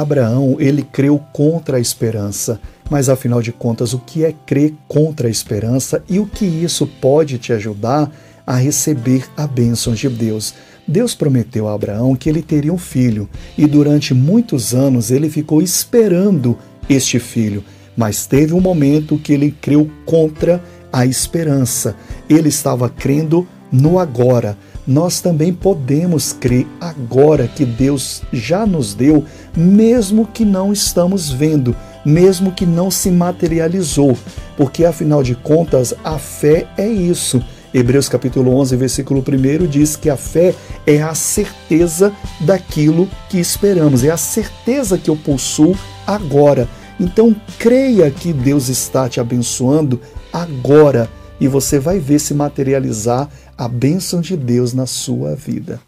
Abraão, ele creu contra a esperança. Mas afinal de contas, o que é crer contra a esperança e o que isso pode te ajudar a receber a bênção de Deus? Deus prometeu a Abraão que ele teria um filho, e durante muitos anos ele ficou esperando este filho, mas teve um momento que ele creu contra a esperança. Ele estava crendo no agora. Nós também podemos crer agora que Deus já nos deu, mesmo que não estamos vendo, mesmo que não se materializou, porque afinal de contas a fé é isso Hebreus capítulo 11, versículo 1 diz que a fé é a certeza daquilo que esperamos, é a certeza que eu possuo agora. Então creia que Deus está te abençoando agora e você vai ver se materializar a bênção de Deus na sua vida.